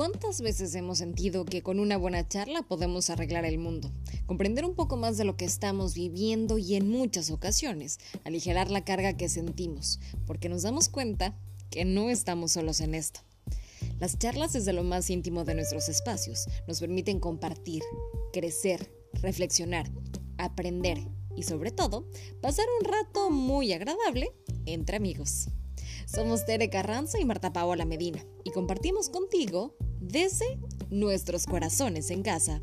¿Cuántas veces hemos sentido que con una buena charla podemos arreglar el mundo? Comprender un poco más de lo que estamos viviendo y en muchas ocasiones aligerar la carga que sentimos, porque nos damos cuenta que no estamos solos en esto. Las charlas desde lo más íntimo de nuestros espacios nos permiten compartir, crecer, reflexionar, aprender y sobre todo pasar un rato muy agradable entre amigos. Somos Tere Carranza y Marta Paola Medina y compartimos contigo desde nuestros corazones en casa.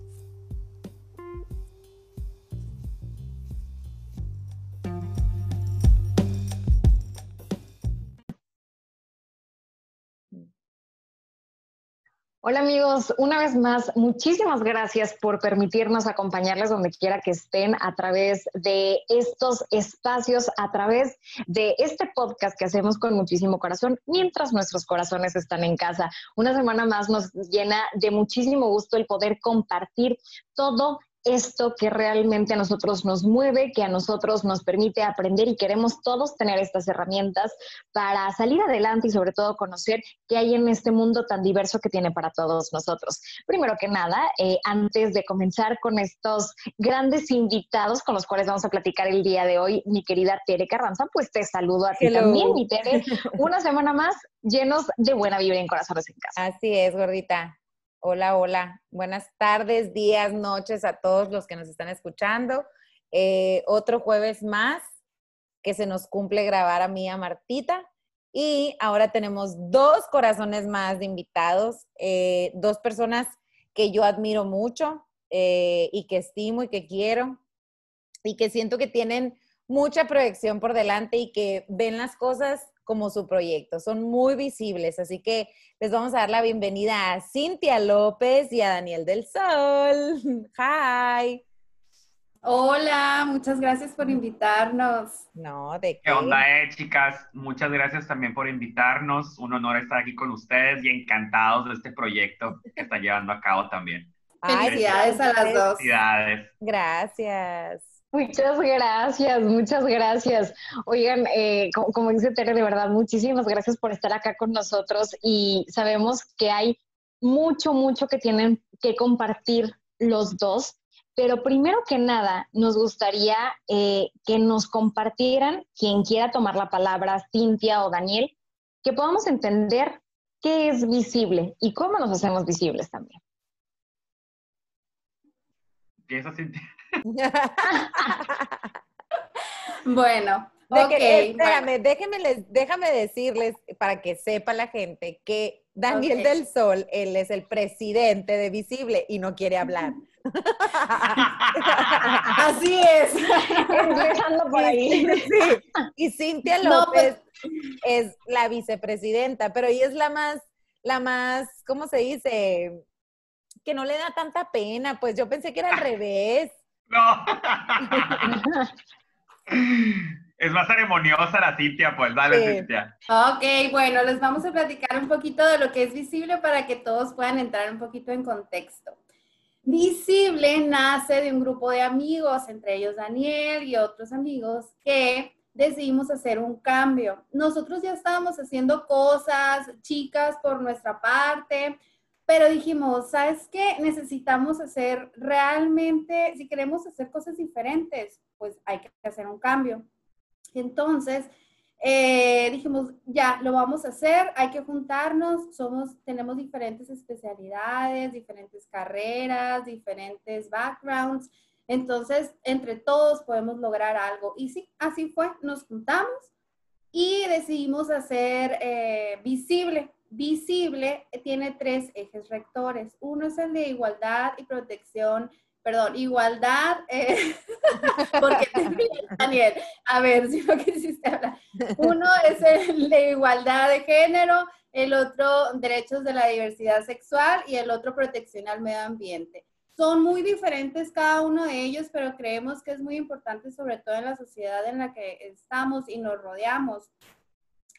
Hola amigos, una vez más, muchísimas gracias por permitirnos acompañarles donde quiera que estén a través de estos espacios, a través de este podcast que hacemos con muchísimo corazón mientras nuestros corazones están en casa. Una semana más nos llena de muchísimo gusto el poder compartir todo esto que realmente a nosotros nos mueve, que a nosotros nos permite aprender y queremos todos tener estas herramientas para salir adelante y sobre todo conocer qué hay en este mundo tan diverso que tiene para todos nosotros. Primero que nada, eh, antes de comenzar con estos grandes invitados con los cuales vamos a platicar el día de hoy, mi querida Tere Carranza, pues te saludo a ti también, mi Tere. Una semana más llenos de buena vibra en corazones en casa. Así es, gordita. Hola, hola. Buenas tardes, días, noches a todos los que nos están escuchando. Eh, otro jueves más que se nos cumple grabar a mí, a Martita. Y ahora tenemos dos corazones más de invitados, eh, dos personas que yo admiro mucho eh, y que estimo y que quiero y que siento que tienen mucha proyección por delante y que ven las cosas como su proyecto. Son muy visibles, así que les vamos a dar la bienvenida a Cintia López y a Daniel del Sol. Hi. Hola, muchas gracias por invitarnos. No, de qué. ¿Qué onda, eh, chicas? Muchas gracias también por invitarnos. Un honor estar aquí con ustedes y encantados de este proyecto que está llevando a cabo también. Felicidades a las dos. Felicidades. Gracias. Muchas gracias, muchas gracias. Oigan, eh, como, dice Tere, de verdad, muchísimas gracias por estar acá con nosotros y sabemos que hay mucho, mucho que tienen que compartir los dos, pero primero que nada, nos gustaría eh, que nos compartieran, quien quiera tomar la palabra, Cintia o Daniel, que podamos entender qué es visible y cómo nos hacemos visibles también. Cintia. Bueno, espérame, déjame decirles para que sepa la gente que Daniel del Sol, él es el presidente de Visible y no quiere hablar. Así es. Empezando por ahí. Y Cintia López es la vicepresidenta, pero ella es la más, la más, ¿cómo se dice? Que no le da tanta pena, pues yo pensé que era al revés. No. es más ceremoniosa la Cintia, pues dale, Cintia. Ok, bueno, les vamos a platicar un poquito de lo que es visible para que todos puedan entrar un poquito en contexto. Visible nace de un grupo de amigos, entre ellos Daniel y otros amigos, que decidimos hacer un cambio. Nosotros ya estábamos haciendo cosas chicas por nuestra parte, pero dijimos, ¿sabes qué? Necesitamos hacer realmente, si queremos hacer cosas diferentes, pues hay que hacer un cambio. Entonces, eh, dijimos, ya, lo vamos a hacer, hay que juntarnos, somos, tenemos diferentes especialidades, diferentes carreras, diferentes backgrounds, entonces, entre todos podemos lograr algo. Y sí, así fue, nos juntamos y decidimos hacer eh, visible visible tiene tres ejes rectores. Uno es el de igualdad y protección, perdón, igualdad, eh, porque Daniel, a ver si lo quisiste hablar. Uno es el de igualdad de género, el otro derechos de la diversidad sexual y el otro protección al medio ambiente. Son muy diferentes cada uno de ellos, pero creemos que es muy importante, sobre todo en la sociedad en la que estamos y nos rodeamos,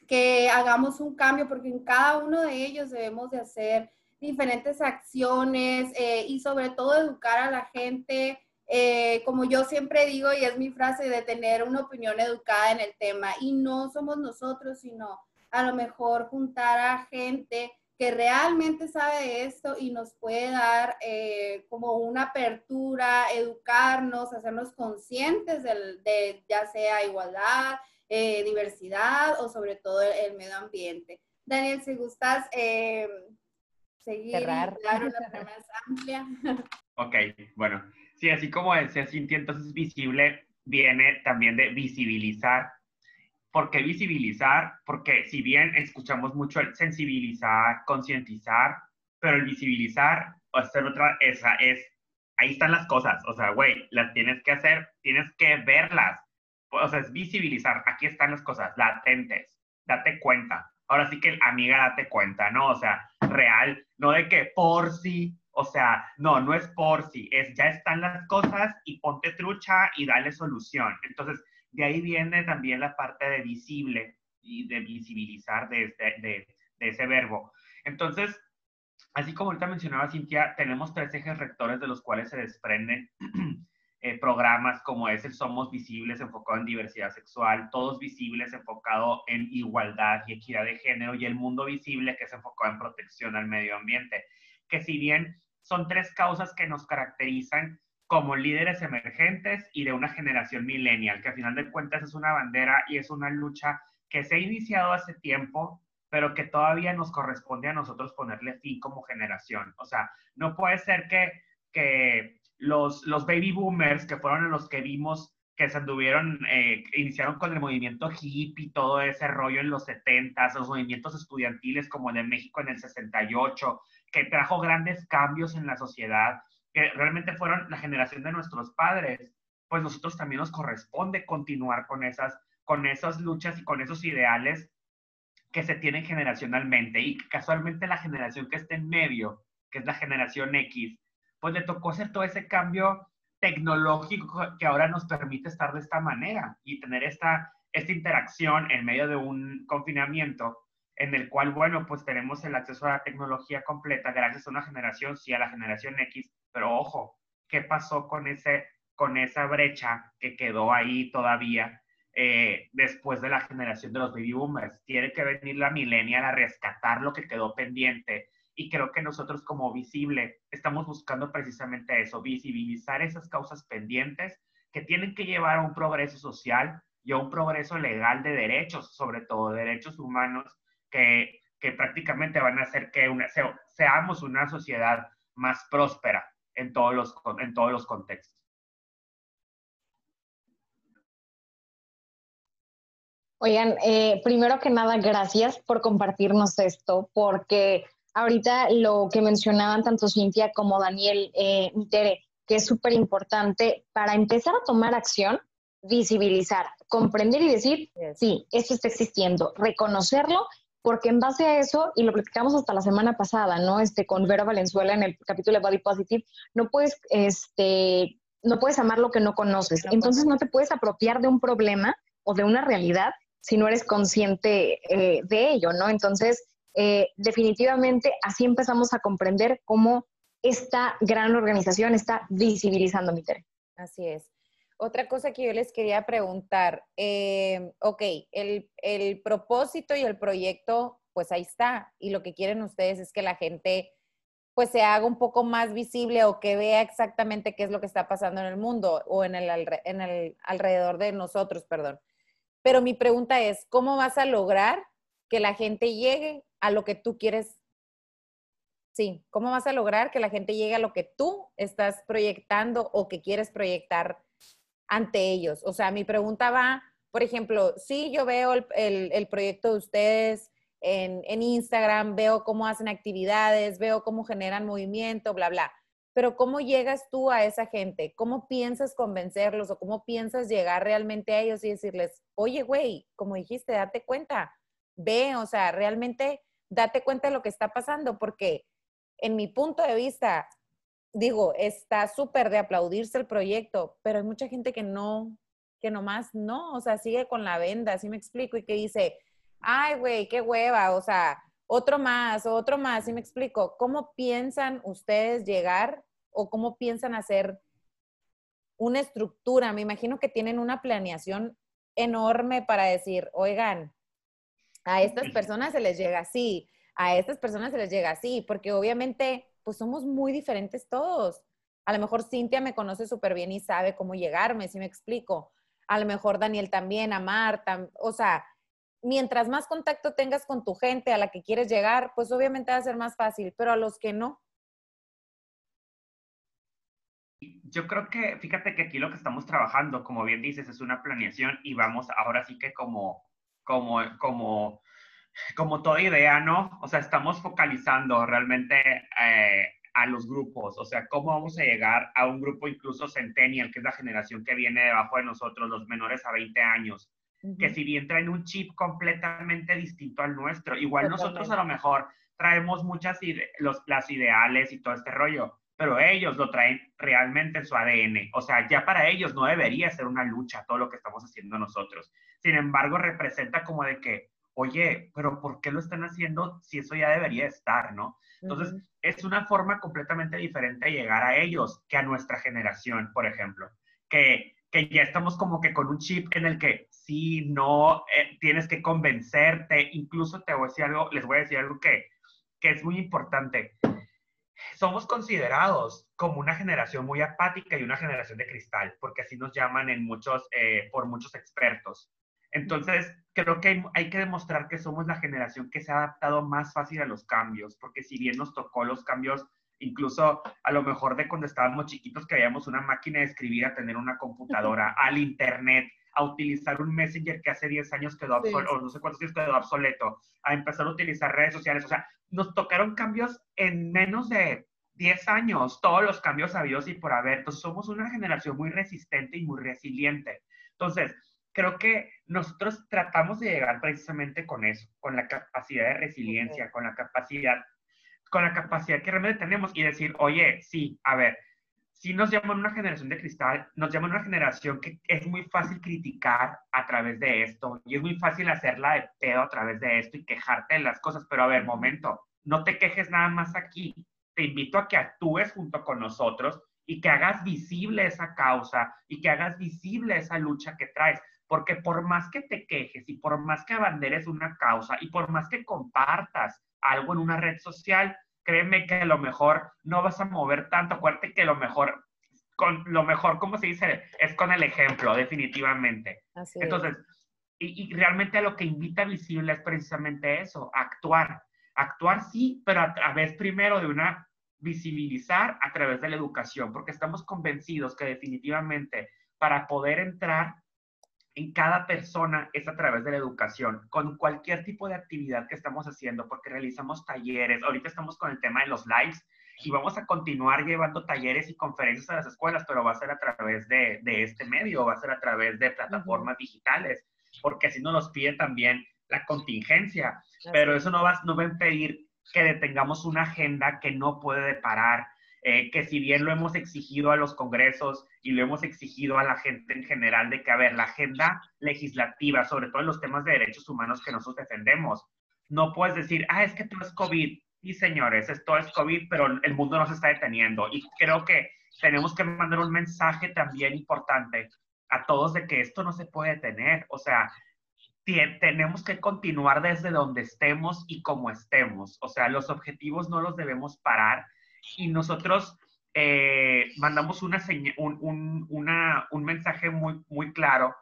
que hagamos un cambio, porque en cada uno de ellos debemos de hacer diferentes acciones eh, y sobre todo educar a la gente, eh, como yo siempre digo, y es mi frase, de tener una opinión educada en el tema. Y no somos nosotros, sino a lo mejor juntar a gente que realmente sabe esto y nos puede dar eh, como una apertura, educarnos, hacernos conscientes de ya sea igualdad, eh, diversidad o sobre todo el, medio ambiente. Daniel, si gustas eh, seguir Cerrar. dar una más amplia. Ok, bueno, sí, así como se sintió entonces visible, viene también de visibilizar. ¿Por qué visibilizar? Porque si bien escuchamos mucho el sensibilizar, concientizar, pero el visibilizar o hacer otra, esa es, ahí están las cosas, o sea, güey, las tienes que hacer, tienes que verlas, o sea, es visibilizar, aquí están las cosas latentes, date cuenta. Ahora sí que, amiga, date cuenta, ¿no? O sea, real, no de que por sí, o sea, no, no es por sí, es ya están las cosas y ponte trucha y dale solución. Entonces, de ahí viene también la parte de visible y de visibilizar de, de, de ese verbo. Entonces, así como ahorita mencionaba Cintia, tenemos tres ejes rectores de los cuales se desprenden Eh, programas como es el Somos Visibles enfocado en diversidad sexual, Todos Visibles enfocado en igualdad y equidad de género y el Mundo Visible que es enfocado en protección al medio ambiente, que si bien son tres causas que nos caracterizan como líderes emergentes y de una generación millennial, que a final de cuentas es una bandera y es una lucha que se ha iniciado hace tiempo, pero que todavía nos corresponde a nosotros ponerle fin como generación. O sea, no puede ser que, que los, los baby boomers, que fueron los que vimos que se anduvieron, eh, iniciaron con el movimiento hippie, todo ese rollo en los 70, los movimientos estudiantiles como el de México en el 68, que trajo grandes cambios en la sociedad, que realmente fueron la generación de nuestros padres, pues nosotros también nos corresponde continuar con esas, con esas luchas y con esos ideales que se tienen generacionalmente. Y casualmente la generación que está en medio, que es la generación X, pues le tocó hacer todo ese cambio tecnológico que ahora nos permite estar de esta manera y tener esta, esta interacción en medio de un confinamiento en el cual, bueno, pues tenemos el acceso a la tecnología completa gracias a una generación, sí, a la generación X, pero ojo, ¿qué pasó con, ese, con esa brecha que quedó ahí todavía eh, después de la generación de los baby boomers? Tiene que venir la millennial a rescatar lo que quedó pendiente y creo que nosotros como visible estamos buscando precisamente eso, visibilizar esas causas pendientes que tienen que llevar a un progreso social y a un progreso legal de derechos, sobre todo derechos humanos, que, que prácticamente van a hacer que una, seamos una sociedad más próspera en todos los, en todos los contextos. Oigan, eh, primero que nada, gracias por compartirnos esto, porque ahorita lo que mencionaban tanto Cintia como Daniel eh, Mitere, que es súper importante para empezar a tomar acción, visibilizar, comprender y decir, sí, esto está existiendo, reconocerlo, porque en base a eso, y lo platicamos hasta la semana pasada, ¿no? Este, con Vera Valenzuela en el capítulo de Body Positive, no puedes, este, no puedes amar lo que no conoces. Entonces no te puedes apropiar de un problema o de una realidad si no eres consciente eh, de ello, ¿no? Entonces, eh, definitivamente así empezamos a comprender cómo esta gran organización está visibilizando mi tarea. Así es. Otra cosa que yo les quería preguntar, eh, ok, el, el, propósito y el proyecto, pues ahí está, y lo que quieren ustedes es que la gente pues se haga un poco más visible o que vea exactamente qué es lo que está pasando en el mundo o en el, en el alrededor de nosotros, perdón. Pero mi pregunta es, ¿cómo vas a lograr que la gente llegue a lo que tú quieres. Sí, ¿cómo vas a lograr que la gente llegue a lo que tú estás proyectando o que quieres proyectar ante ellos? O sea, mi pregunta va, por ejemplo, sí, yo veo el, proyecto de ustedes en, en Instagram, veo cómo hacen actividades, veo cómo generan movimiento, bla, bla pero ¿cómo llegas tú a esa gente? ¿Cómo piensas convencerlos o cómo piensas llegar realmente a ellos y decirles, oye, güey, como dijiste, date cuenta, ve, o sea, realmente date cuenta de lo que está pasando, porque en mi punto de vista, digo, está súper de aplaudirse el proyecto, pero hay mucha gente que no, que nomás no, o sea, sigue con la venda, así me explico, y que dice, ay, güey, qué hueva, o sea, otro más, otro más, ¿sí me explico? ¿Cómo piensan ustedes llegar o cómo piensan hacer una estructura? Me imagino que tienen una planeación enorme para decir, oigan, a estas personas se les llega así, a estas personas se les llega así, porque obviamente, pues somos muy diferentes todos. A lo mejor Cintia me conoce súper bien y sabe cómo llegarme, si me explico. A lo mejor Daniel también, a Marta, o sea, mientras más contacto tengas con tu gente a la que quieres llegar, pues obviamente va a ser más fácil, pero a los que no. Yo creo que, fíjate que aquí lo que estamos trabajando, como bien dices, es una planeación y vamos ahora sí que como, como, como, como toda idea, ¿no? O sea, estamos focalizando realmente eh, a los grupos, o sea, cómo vamos a llegar a un grupo incluso centennial, que es la generación que viene debajo de nosotros, los menores a 20 años que si bien traen un chip completamente distinto al nuestro, igual nosotros a lo mejor traemos muchas los, las ideales y todo este rollo, pero ellos lo traen realmente en su ADN. O sea, ya para ellos no debería ser una lucha todo lo que estamos haciendo nosotros. Sin embargo, representa como de que, oye, pero ¿por qué lo están haciendo si eso ya debería estar, no? Entonces, es una forma completamente diferente de llegar a ellos que a nuestra generación, por ejemplo, que, que ya estamos como que con un chip en el que si no, eh, tienes que convencerte, incluso te voy a decir algo, les voy a decir algo que, que es muy importante. Somos considerados como una generación muy apática y una generación de cristal, porque así nos llaman en muchos, eh, por muchos expertos. Entonces, creo que hay, hay, que demostrar que somos la generación que se ha adaptado más fácil a los cambios, porque si bien nos tocó los cambios, incluso a lo mejor de cuando estábamos chiquitos que veíamos una máquina de escribir a tener una computadora, al internet, a utilizar un Messenger que hace 10 años quedó obsoleto, o no sé cuántos años quedó obsoleto, a empezar a utilizar redes sociales. O sea, nos tocaron cambios en menos de 10 años, todos los cambios habidos y por haber. Entonces, somos una generación muy resistente y muy resiliente. Entonces, creo que nosotros tratamos de llegar precisamente con eso, con la capacidad de resiliencia, con la capacidad, con la capacidad que realmente tenemos y decir, oye, sí, a ver, sí nos llaman una generación de cristal, nos llaman una generación que es muy fácil criticar a través de esto y es muy fácil hacerla de pedo a través de esto y quejarte de las cosas, pero a ver, momento, no te quejes nada más aquí, te invito a que actúes junto con nosotros y que hagas visible esa causa y que hagas visible esa lucha que traes, porque por más que te quejes y por más que abanderes una causa y por más que compartas algo en una red social, créeme que lo mejor no vas a mover tanto. Acuérdate que lo mejor, con lo mejor, ¿cómo se dice? Es con el ejemplo, definitivamente. Entonces, y, y, realmente a lo que invita visible es precisamente eso, actuar. Actuar sí, pero a través primero de una visibilizar a través de la educación, porque estamos convencidos que definitivamente para poder entrar en cada persona es a través de la educación, con cualquier tipo de actividad que estamos haciendo, porque realizamos talleres. Ahorita estamos con el tema de los lives y vamos a continuar llevando talleres y conferencias a las escuelas, pero va a ser a través de, de este medio, va a ser a través de plataformas digitales, porque así nos los pide también la contingencia. Pero eso no va, no va a impedir que detengamos una agenda que no puede parar eh, que si bien lo hemos exigido a los congresos y lo hemos exigido a la gente en general de que, a ver, la agenda legislativa, sobre todo en los temas de derechos humanos que nosotros defendemos, no puedes decir, ah, es que todo es COVID. Y señores, esto es COVID, pero el mundo no se está deteniendo. Y creo que tenemos que mandar un mensaje también importante a todos de que esto no se puede detener. O sea, tenemos que continuar desde donde estemos y como estemos. O sea, los objetivos no los debemos parar y nosotros eh, mandamos una un, un, mensaje muy, muy claro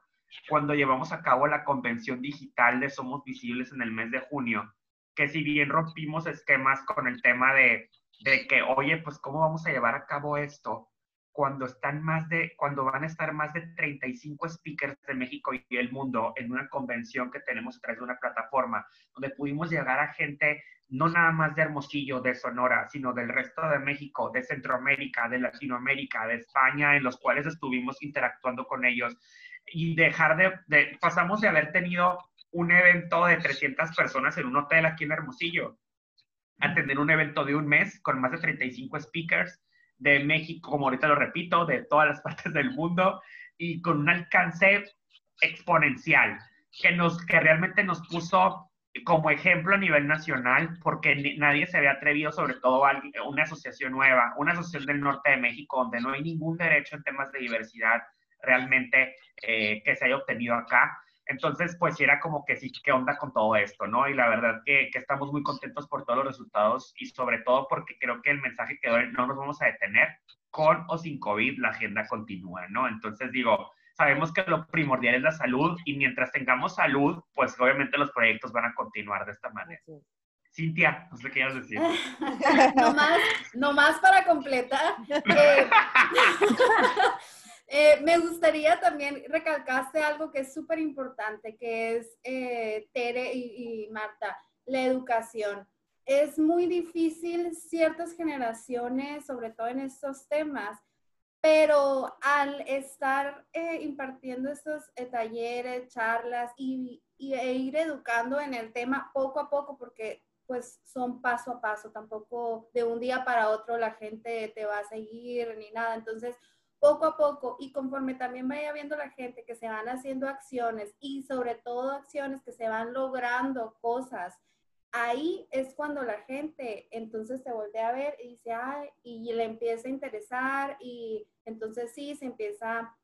cuando llevamos a cabo la convención digital de Somos Visibles en el mes de junio, que si bien rompimos esquemas con el tema de, de que, oye, pues cómo vamos a llevar a cabo esto, cuando están más de, cuando van a estar más de 35 speakers de México y el mundo en una convención que tenemos a través de una plataforma, donde pudimos llegar a gente no nada más de Hermosillo, de Sonora, sino del resto de México, de Centroamérica, de Latinoamérica, de España, en los cuales estuvimos interactuando con ellos. Y dejar de, de pasamos de haber tenido un evento de 300 personas en un hotel aquí en Hermosillo a tener un evento de un mes con más de 35 speakers de México, como ahorita lo repito, de todas las partes del mundo y con un alcance exponencial que, nos, que realmente nos puso como ejemplo a nivel nacional, porque nadie se había atrevido, sobre todo a una asociación nueva, una asociación del norte de México, donde no hay ningún derecho en temas de diversidad realmente eh, que se haya obtenido acá. Entonces, pues era como que sí, ¿qué onda con todo esto, no? Y la verdad que, que, estamos muy contentos por todos los resultados y sobre todo porque creo que el mensaje que doy, no nos vamos a detener, con o sin COVID, la agenda continúa, ¿no? Entonces digo, sabemos que lo primordial es la salud y mientras tengamos salud, pues obviamente los proyectos van a continuar de esta manera. Cintia, no sé qué quieres decir. no más para completar. Eh, eh, me gustaría también recalcaste algo que es súper importante, que es eh, Tere y, Marta, la educación. Es muy difícil ciertas generaciones, sobre todo en estos temas, pero al estar eh, impartiendo estos talleres, charlas y, y, e ir educando en el tema poco a poco, porque pues son paso a paso, tampoco de un día para otro la gente te va a seguir ni nada. Entonces, poco a poco y conforme también vaya viendo la gente que se van haciendo acciones y sobre todo acciones que se van logrando cosas, ahí es cuando la gente entonces se voltea a ver y dice, ay, y le empieza a interesar y entonces sí, se empieza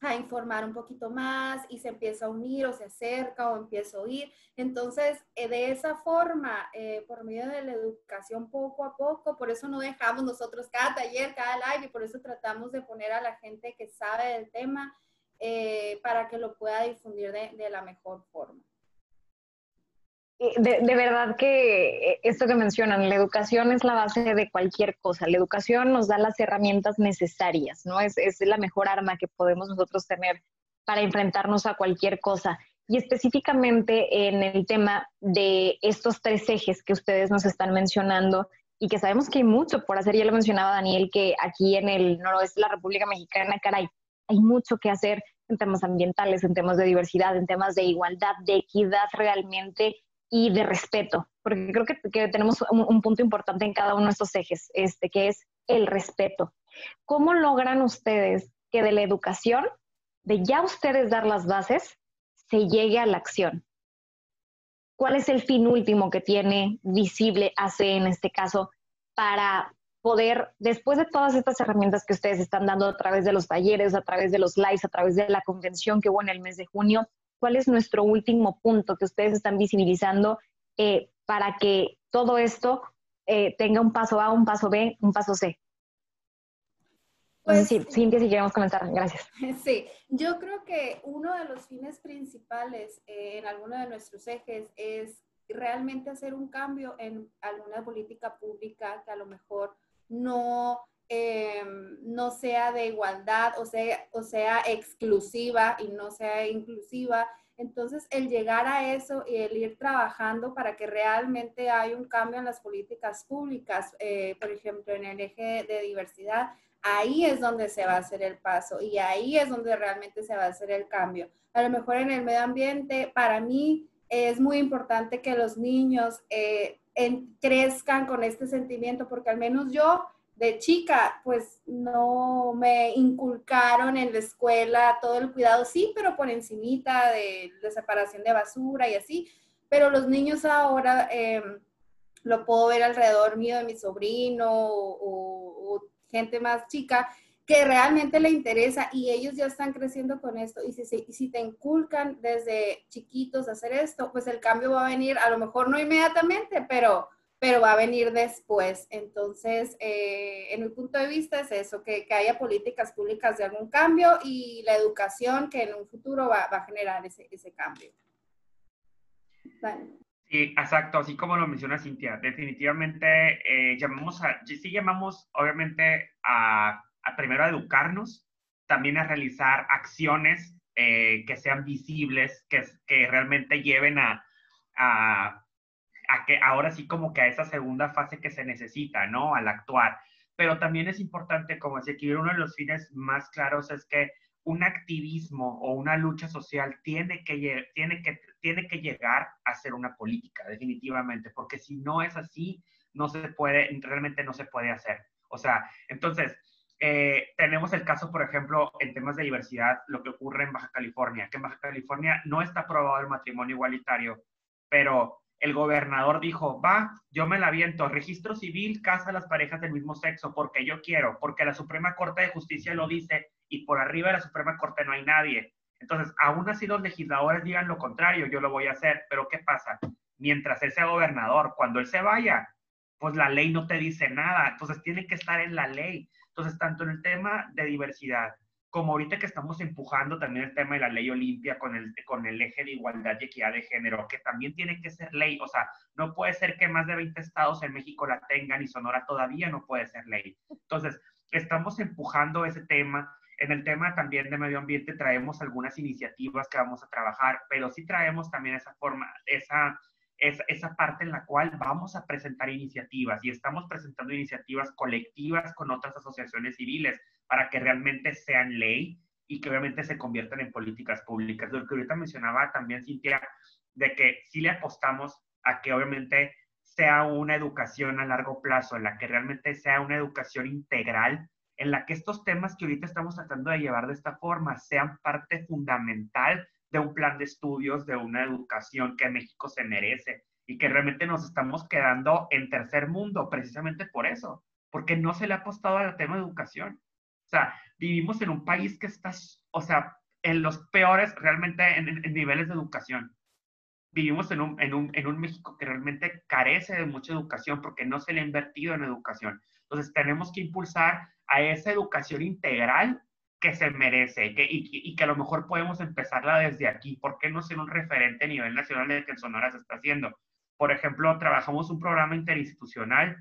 a informar un poquito más y se empieza a unir o se acerca o empieza a oír. Entonces, eh, de esa forma, eh, por medio de la educación poco a poco, por eso no dejamos nosotros cada taller, cada live y por eso tratamos de poner a la gente que sabe del tema eh, para que lo pueda difundir de la mejor forma. De, verdad que eh, esto que mencionan, la educación es la base de cualquier cosa. La educación nos da las herramientas necesarias, ¿no? Es, es la mejor arma que podemos nosotros tener para enfrentarnos a cualquier cosa. Y específicamente en el tema de estos tres ejes que ustedes nos están mencionando y que sabemos que hay mucho por hacer, ya lo mencionaba Daniel, que aquí en el noroeste de la República Mexicana, caray, hay mucho que hacer en temas ambientales, en temas de diversidad, en temas de igualdad, de equidad realmente y de respeto, porque creo que, que tenemos un, punto importante en cada uno de estos ejes, este, que es el respeto. ¿Cómo logran ustedes que de la educación, de ya ustedes dar las bases, se llegue a la acción? ¿Cuál es el fin último que tiene visible hace en este caso para poder, después de todas estas herramientas que ustedes están dando a través de los talleres, a través de los lives, a través de la convención que hubo en el mes de junio, cuál es nuestro último punto que ustedes están visibilizando eh, para que todo esto eh, tenga un paso A, un paso B, un paso C. Pues, sí, Cintia, si queremos comenzar, gracias. Sí, yo creo que uno de los fines principales eh, en alguno de nuestros ejes es realmente hacer un cambio en alguna política pública que a lo mejor no Em, no sea de igualdad o sea, o sea exclusiva y no sea inclusiva. Entonces, el llegar a eso y el ir trabajando para que realmente haya un cambio en las políticas públicas, eh, por ejemplo, en el eje de diversidad, ahí es donde se va a hacer el paso y ahí es donde realmente se va a hacer el cambio. A lo mejor en el medio ambiente, para mí es muy importante que los niños eh, crezcan con este sentimiento, porque al menos yo de chica, pues no me inculcaron en la escuela todo el cuidado, sí, pero por encimita de la separación de basura y así. Pero los niños ahora em, lo puedo ver alrededor mío de mi sobrino o, gente más chica que realmente le interesa y ellos ya están creciendo con esto. Y si, si te inculcan desde chiquitos hacer esto, pues el cambio va a venir, a lo mejor no inmediatamente, pero pero va a venir después. Entonces, eh, en mi punto de vista es eso, que, que, haya políticas públicas de algún cambio y la educación que en un futuro va, va a generar ese, ese cambio. Sí, exacto, así como lo menciona Cintia, definitivamente eh, llamamos a, sí llamamos obviamente a, a, primero a educarnos, también a realizar acciones eh, que sean visibles, que, que realmente lleven a, a a que ahora sí como que a esa segunda fase que se necesita, ¿no? Al actuar. Pero también es importante, como decía que uno de los fines más claros es que un activismo o una lucha social tiene que, tiene que, tiene que llegar a ser una política, definitivamente, porque si no es así, no se puede, realmente no se puede hacer. O sea, entonces, eh, tenemos el caso, por ejemplo, en temas de diversidad, lo que ocurre en Baja California, que en Baja California no está aprobado el matrimonio igualitario, pero el gobernador dijo, va, yo me la viento, registro civil, casa las parejas del mismo sexo, porque yo quiero, porque la Suprema Corte de Justicia lo dice y por arriba de la Suprema Corte no hay nadie. Entonces, aún así los legisladores digan lo contrario, yo lo voy a hacer, pero ¿qué pasa? Mientras él sea gobernador, cuando él se vaya, pues la ley no te dice nada, entonces tiene que estar en la ley. Entonces, tanto en el tema de diversidad, como ahorita que estamos empujando también el tema de la ley Olimpia con el, con el eje de igualdad y equidad de género, que también tiene que ser ley, o sea, no puede ser que más de 20 estados en México la tengan y Sonora todavía no puede ser ley. Entonces, estamos empujando ese tema. En el tema también de medio ambiente traemos algunas iniciativas que vamos a trabajar, pero sí traemos también esa forma, esa es esa parte en la cual vamos a presentar iniciativas y estamos presentando iniciativas colectivas con otras asociaciones civiles para que realmente sean ley y que obviamente se conviertan en políticas públicas. Lo que ahorita mencionaba también, Cintia, de que sí le apostamos a que obviamente sea una educación a largo plazo, en la que realmente sea una educación integral, en la que estos temas que ahorita estamos tratando de llevar de esta forma sean parte fundamental de un plan de estudios, de una educación que México se merece y que realmente nos estamos quedando en tercer mundo precisamente por eso, porque no se le ha apostado al tema de educación. O sea, vivimos en un país que está, o sea, en los peores realmente en, niveles de educación. Vivimos en un, en, un, en un México que realmente carece de mucha educación porque no se le ha invertido en educación. Entonces tenemos que impulsar a esa educación integral que se merece que, y, que a lo mejor podemos empezarla desde aquí. ¿Por qué no ser un referente a nivel nacional de que en Sonora se está haciendo? Por ejemplo, trabajamos un programa interinstitucional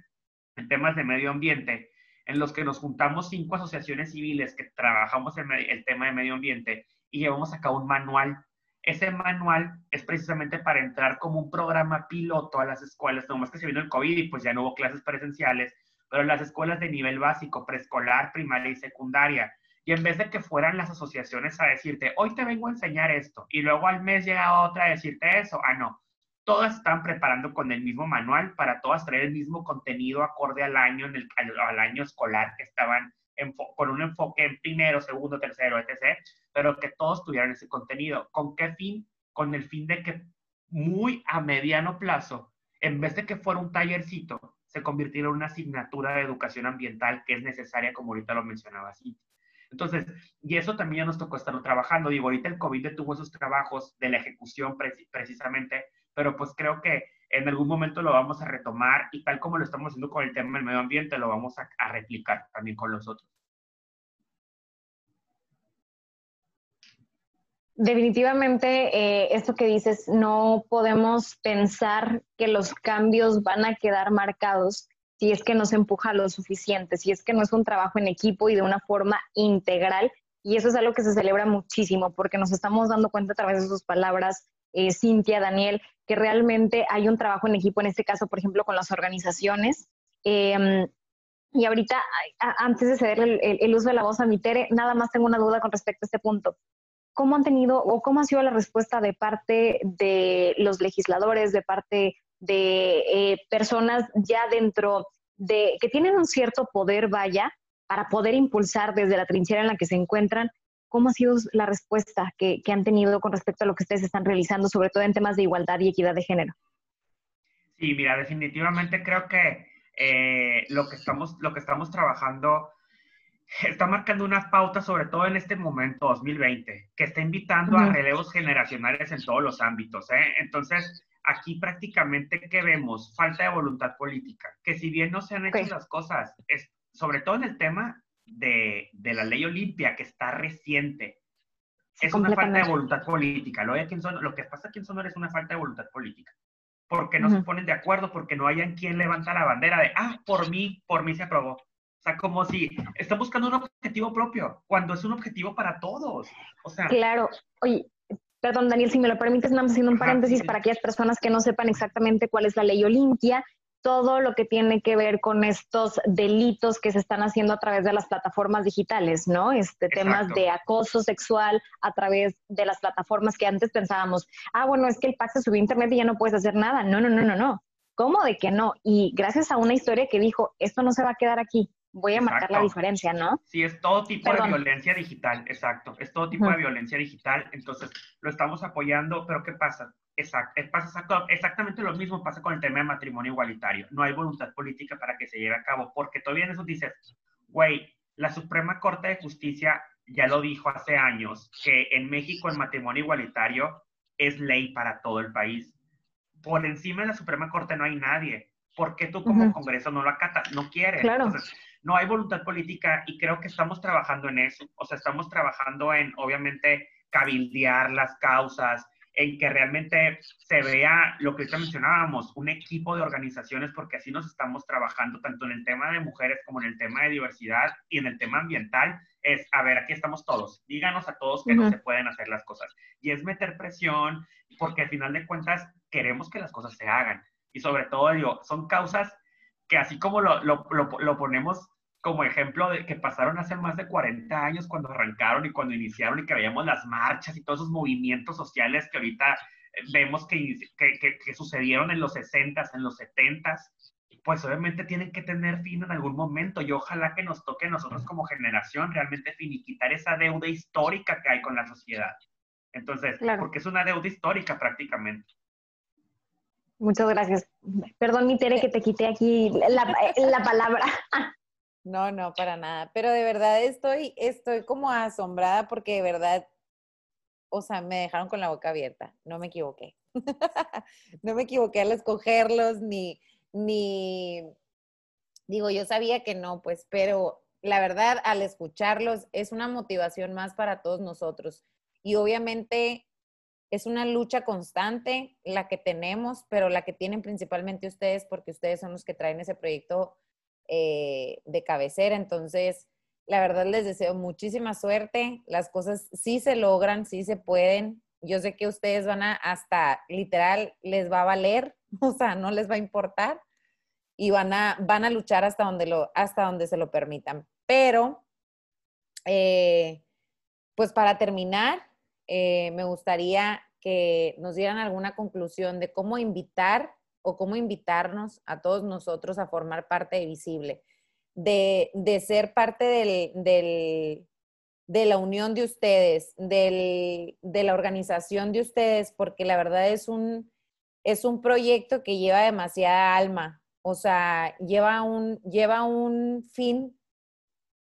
en temas de medio ambiente, en los que nos juntamos cinco asociaciones civiles que trabajamos en el tema de medio ambiente y llevamos a cabo un manual. Ese manual es precisamente para entrar como un programa piloto a las escuelas, más que se vino el COVID y pues ya no hubo clases presenciales, pero las escuelas de nivel básico, preescolar, primaria y secundaria y en vez de que fueran las asociaciones a decirte, hoy te vengo a enseñar esto, y luego al mes llega otra a decirte eso, ah, no, todas están preparando con el mismo manual para todas traer el mismo contenido acorde al año, en el, al, año escolar que estaban con un enfoque en primero, segundo, tercero, etc., pero que todos tuvieran ese contenido. ¿Con qué fin? Con el fin de que muy a mediano plazo, en vez de que fuera un tallercito, se convirtiera en una asignatura de educación ambiental que es necesaria, como ahorita lo mencionaba así. Entonces, y eso también nos tocó estarlo trabajando. Digo, ahorita el COVID detuvo esos trabajos de la ejecución precisamente, pero pues creo que en algún momento lo vamos a retomar y tal como lo estamos haciendo con el tema del medio ambiente, lo vamos a, replicar también con los otros. Definitivamente, eh, esto que dices, no podemos pensar que los cambios van a quedar marcados si es que no se empuja lo suficiente, si es que no es un trabajo en equipo y de una forma integral. Y eso es algo que se celebra muchísimo porque nos estamos dando cuenta a través de sus palabras, eh, Cintia, Daniel, que realmente hay un trabajo en equipo, en este caso, por ejemplo, con las organizaciones. Em, y ahorita, antes de ceder el, uso de la voz a mi Tere, nada más tengo una duda con respecto a este punto. ¿Cómo han tenido o cómo ha sido la respuesta de parte de los legisladores, de parte de eh, personas ya dentro de, que tienen un cierto poder, vaya, para poder impulsar desde la trinchera en la que se encuentran, ¿cómo ha sido la respuesta que, han tenido con respecto a lo que ustedes están realizando, sobre todo en temas de igualdad y equidad de género? Sí, mira, definitivamente creo que eh, lo, que estamos, lo que estamos trabajando está marcando una pauta, sobre todo en este momento 2020, que está invitando a relevos generacionales en todos los ámbitos. ¿eh? Entonces, aquí prácticamente que vemos falta de voluntad política, que si bien no se han hecho las cosas, es, sobre todo en el tema de, de, la ley Olimpia, que está reciente, es una falta de voluntad política. Lo, lo que pasa aquí en Sonora es una falta de voluntad política, porque no se ponen de acuerdo, porque no hayan quien levanta la bandera de, ah, por mí, por mí se aprobó. O sea, como si está buscando un objetivo propio, cuando es un objetivo para todos. O sea, claro. Oye, Perdón, Daniel, si me lo permites, nada más haciendo un paréntesis para aquellas personas que no sepan exactamente cuál es la ley Olimpia, todo lo que tiene que ver con estos delitos que se están haciendo a través de las plataformas digitales, ¿no? Este temas de acoso sexual a través de las plataformas que antes pensábamos, ah, bueno, es que el PAC se subió a internet y ya no puedes hacer nada. No, no, no, no, no. ¿Cómo de que no? Y gracias a una historia que dijo, esto no se va a quedar aquí, voy a marcar la diferencia, ¿no? Sí, es todo tipo de violencia digital, exacto, es todo tipo de violencia digital, entonces lo estamos apoyando, pero ¿qué pasa? Exacto, eh, pasa exactamente lo mismo pasa con el tema de matrimonio igualitario, no hay voluntad política para que se lleve a cabo, porque todavía en eso dices, güey, la Suprema Corte de Justicia ya lo dijo hace años, que en México el matrimonio igualitario es ley para todo el país. Por encima de la Suprema Corte no hay nadie. ¿Por qué tú como Congreso no lo acatas? No quieres. Claro. No hay voluntad política y creo que estamos trabajando en eso. O sea, estamos trabajando en, obviamente, cabildear las causas, en que realmente se vea lo que ahorita mencionábamos, un equipo de organizaciones, porque así nos estamos trabajando tanto en el tema de mujeres como en el tema de diversidad y en el tema ambiental, es, a ver, aquí estamos todos, díganos a todos que no se pueden hacer las cosas. Y es meter presión, porque al final de cuentas queremos que las cosas se hagan. Y sobre todo, digo, son causas que así como lo, lo, lo ponemos como ejemplo de que pasaron hace más de 40 años cuando arrancaron y cuando iniciaron y que veíamos las marchas y todos esos movimientos sociales que ahorita eh, vemos que, que, que, sucedieron en los 60s, en los 70s, pues obviamente tienen que tener fin en algún momento y ojalá que nos toque a nosotros como generación realmente finiquitar esa deuda histórica que hay con la sociedad. Entonces, porque es una deuda histórica prácticamente. Muchas gracias. Perdón, mi Tere, que te quité aquí la, la palabra. No, no, para nada. Pero de verdad estoy, estoy como asombrada porque de verdad, o sea, me dejaron con la boca abierta. No me equivoqué. no me equivoqué al escogerlos, ni, ni, digo, yo sabía que no, pues, pero la verdad, al escucharlos es una motivación más para todos nosotros. Y obviamente es una lucha constante la que tenemos, pero la que tienen principalmente ustedes, porque ustedes son los que traen ese proyecto eh, de cabecera. Entonces, la verdad les deseo muchísima suerte. Las cosas sí se logran, sí se pueden. Yo sé que ustedes van a, hasta literal, les va a valer, o sea, no les va a importar y van a, van a luchar hasta donde, lo, hasta donde se lo permitan. Pero, eh, pues para terminar, eh, me gustaría que nos dieran alguna conclusión de cómo invitar o cómo invitarnos a todos nosotros a formar parte de Visible, de, ser parte del, de la unión de ustedes, de la organización de ustedes, porque la verdad es un, es un proyecto que lleva demasiada alma, o sea, lleva un, lleva un fin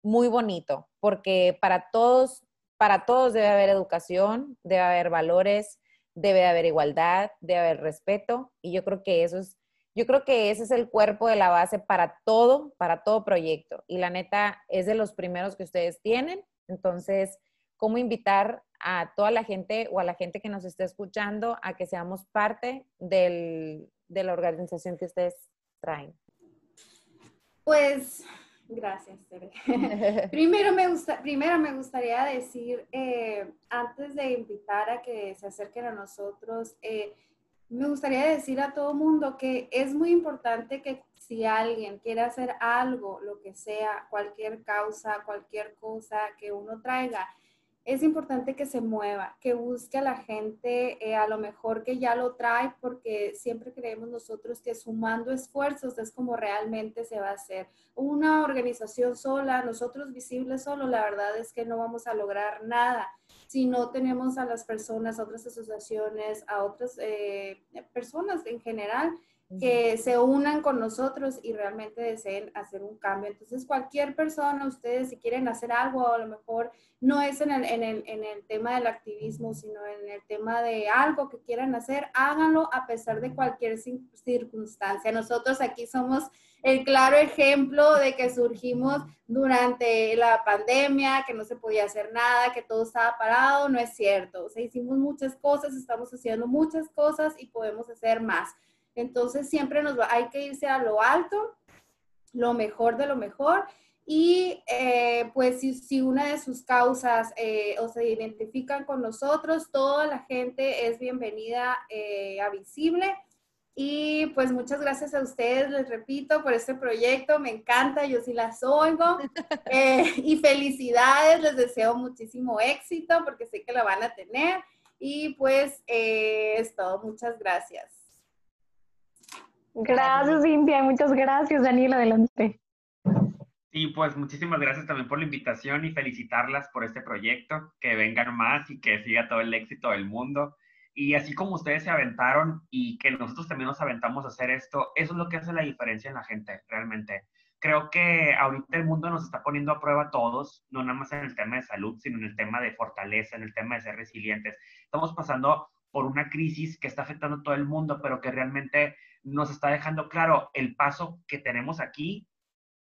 muy bonito, porque para todos, para todos debe haber educación, debe haber valores, debe haber igualdad, debe haber respeto y yo creo que eso es, yo creo que ese es el cuerpo de la base para todo, para todo proyecto y la neta es de los primeros que ustedes tienen, entonces, ¿cómo invitar a toda la gente o a la gente que nos esté escuchando a que seamos parte del, de la organización que ustedes traen? Pues Gracias, Tere. primero, me gusta, primero me gustaría decir, eh, antes de invitar a que se acerquen a nosotros, eh, me gustaría decir a todo mundo que es muy importante que si alguien quiere hacer algo, lo que sea, cualquier causa, cualquier cosa que uno traiga, es importante que se mueva, que busque a la gente eh, a lo mejor que ya lo trae, porque siempre creemos nosotros que sumando esfuerzos es como realmente se va a hacer. Una organización sola, nosotros visibles solo, la verdad es que no vamos a lograr nada si no tenemos a las personas, a otras asociaciones, a otras eh, personas en general que se unan con nosotros y realmente deseen hacer un cambio. Entonces, cualquier persona, ustedes si quieren hacer algo, a lo mejor no es en el, en el, en el tema del activismo, sino en el tema de algo que quieran hacer, háganlo a pesar de cualquier circunstancia. Nosotros aquí somos el claro ejemplo de que surgimos durante la pandemia, que no se podía hacer nada, que todo estaba parado, no es cierto. O sea, hicimos muchas cosas, estamos haciendo muchas cosas y podemos hacer más. Entonces siempre nos va, hay que irse a lo alto, lo mejor de lo mejor. Y eh, pues si, una de sus causas eh, o se identifican con nosotros, toda la gente es bienvenida eh, a Visible. Y pues muchas gracias a ustedes, les repito, por este proyecto. Me encanta, yo sí las oigo. y felicidades, les deseo muchísimo éxito porque sé que la van a tener. Y pues es todo, muchas gracias. Gracias, Cintia. Muchas gracias, Daniel. Adelante. Sí, pues muchísimas gracias también por la invitación y felicitarlas por este proyecto, que vengan más y que siga todo el éxito del mundo. Y así como ustedes se aventaron y que nosotros también nos aventamos a hacer esto, eso es lo que hace la diferencia en la gente, realmente. creo que ahorita el mundo nos está poniendo a prueba a todos, no nada más en el tema de salud, sino en el tema de fortaleza, en el tema de ser resilientes. Estamos pasando por una crisis que está afectando a todo el mundo, pero que realmente nos está dejando claro el paso que tenemos aquí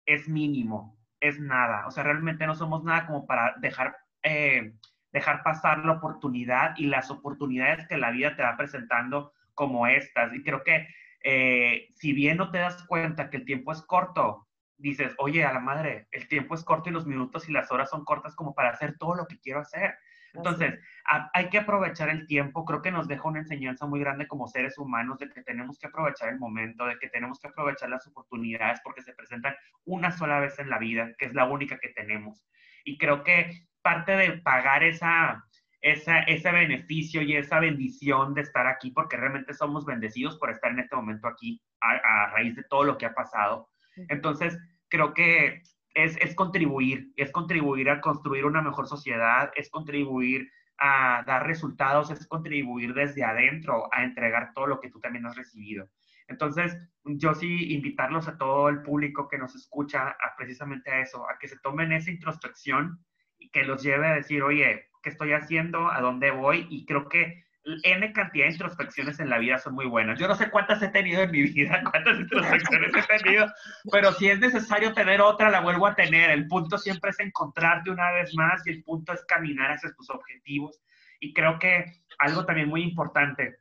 es mínimo, es nada. O sea, realmente no somos nada como para dejar, eh, dejar pasar la oportunidad y las oportunidades que la vida te va presentando como estas. Y creo que eh, si bien no te das cuenta que el tiempo es corto, dices, oye, a la madre, el tiempo es corto y los minutos y las horas son cortas como para hacer todo lo que quiero hacer. Entonces, hay que aprovechar el tiempo. Creo que nos deja una enseñanza muy grande como seres humanos de que tenemos que aprovechar el momento, de que tenemos que aprovechar las oportunidades porque se presentan una sola vez en la vida, que es la única que tenemos. Y creo que parte de pagar esa, esa, ese beneficio y esa bendición de estar aquí, porque realmente somos bendecidos por estar en este momento aquí a, a raíz de todo lo que ha pasado. Entonces, creo que es, contribuir, es contribuir a construir una mejor sociedad, es contribuir a dar resultados, es contribuir desde adentro a entregar todo lo que tú también has recibido. Entonces, yo sí invitarlos a todo el público que nos escucha a precisamente a eso, a que se tomen esa introspección y que los lleve a decir, oye, ¿qué estoy haciendo? ¿A dónde voy? Y creo que N cantidad de introspecciones en la vida son muy buenas. Yo no sé cuántas he tenido en mi vida, cuántas introspecciones he tenido, pero si es necesario tener otra, la vuelvo a tener. El punto siempre es encontrarte una vez más y el punto es caminar hacia tus objetivos. Y creo que algo también muy importante,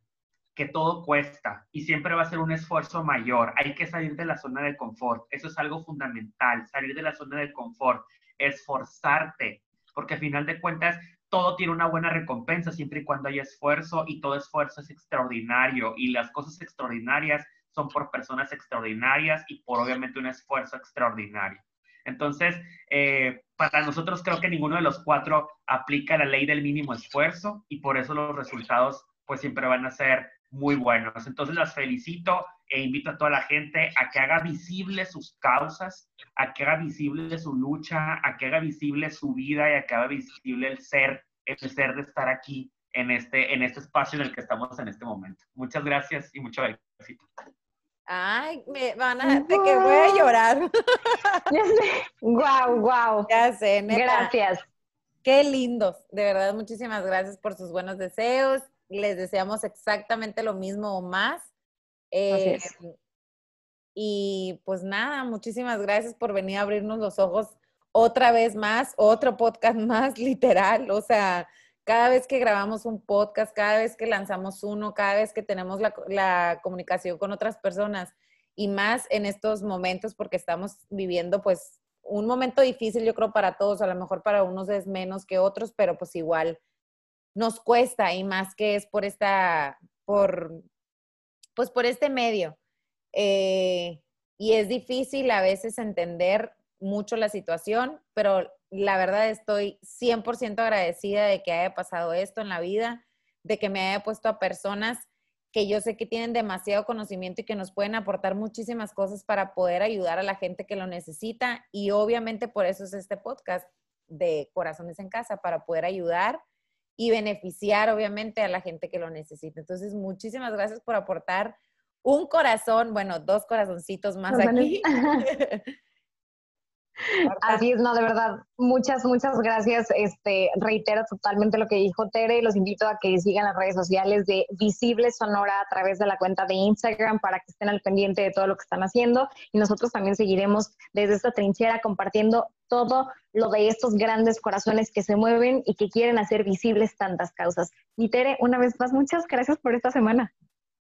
que todo cuesta y siempre va a ser un esfuerzo mayor. Hay que salir de la zona de confort. Eso es algo fundamental, salir de la zona de confort, esforzarte, porque al final de cuentas todo tiene una buena recompensa siempre y cuando haya esfuerzo y todo esfuerzo es extraordinario y las cosas extraordinarias son por personas extraordinarias y por obviamente un esfuerzo extraordinario. Entonces, eh, para nosotros creo que ninguno de los cuatro aplica la ley del mínimo esfuerzo y por eso los resultados pues siempre van a ser muy buenos. Entonces las felicito e invito a toda la gente a que haga visible sus causas, a que haga visible su lucha, a que haga visible su vida y a que haga visible el ser, el ser de estar aquí en este, en este espacio en el que estamos en este momento. Muchas gracias y mucho éxito. Ay, me van a, de que voy a llorar. Ya sé. Wow, wow. Ya sé, neta. Gracias. Qué lindos. De verdad, muchísimas gracias por sus buenos deseos. Les deseamos exactamente lo mismo o más. Eh, y pues nada, muchísimas gracias por venir a abrirnos los ojos otra vez más, otro podcast más literal. O sea, cada vez que grabamos un podcast, cada vez que lanzamos uno, cada vez que tenemos la, la comunicación con otras personas y más en estos momentos porque estamos viviendo pues un momento difícil yo creo para todos, a lo mejor para unos es menos que otros, pero pues igual nos cuesta y más que es por esta, por, pues por este medio. Eh, y es difícil a veces entender mucho la situación, pero la verdad estoy 100% agradecida de que haya pasado esto en la vida, de que me haya puesto a personas que yo sé que tienen demasiado conocimiento y que nos pueden aportar muchísimas cosas para poder ayudar a la gente que lo necesita. Y obviamente por eso es este podcast de Corazones en Casa, para poder ayudar y beneficiar obviamente a la gente que lo necesita. Entonces, muchísimas gracias por aportar un corazón, bueno, dos corazoncitos más aquí. Así es, no, de verdad, muchas, muchas gracias. Este, reitero totalmente lo que dijo Tere y los invito a que sigan las redes sociales de Visible Sonora a través de la cuenta de Instagram para que estén al pendiente de todo lo que están haciendo y nosotros también seguiremos desde esta trinchera compartiendo todo lo de estos grandes corazones que se mueven y que quieren hacer visibles tantas causas. Y Tere, una vez más, muchas gracias por esta semana.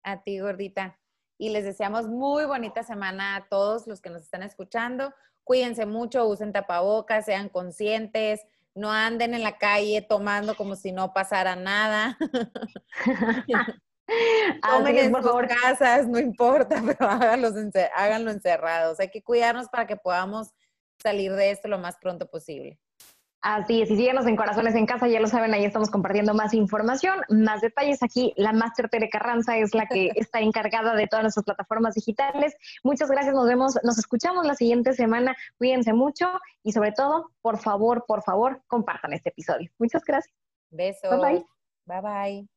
A ti, gordita. Y les deseamos muy bonita semana a todos los que nos están escuchando cuídense mucho, usen tapabocas, sean conscientes, no anden en la calle tomando como si no pasara nada. Tomen en por favor. casas, no importa, pero háganlo encerrados. Hay que cuidarnos para que podamos salir de esto lo más pronto posible. Así es, y síguenos en Corazones en Casa, ya lo saben, ahí estamos compartiendo más información, más detalles. Aquí la Master Tere Carranza es la que está encargada de todas nuestras plataformas digitales. Muchas gracias, nos vemos, nos escuchamos la siguiente semana. Cuídense mucho y sobre todo, por favor, por favor, compartan este episodio. Muchas gracias. Besos. Bye bye. Bye bye.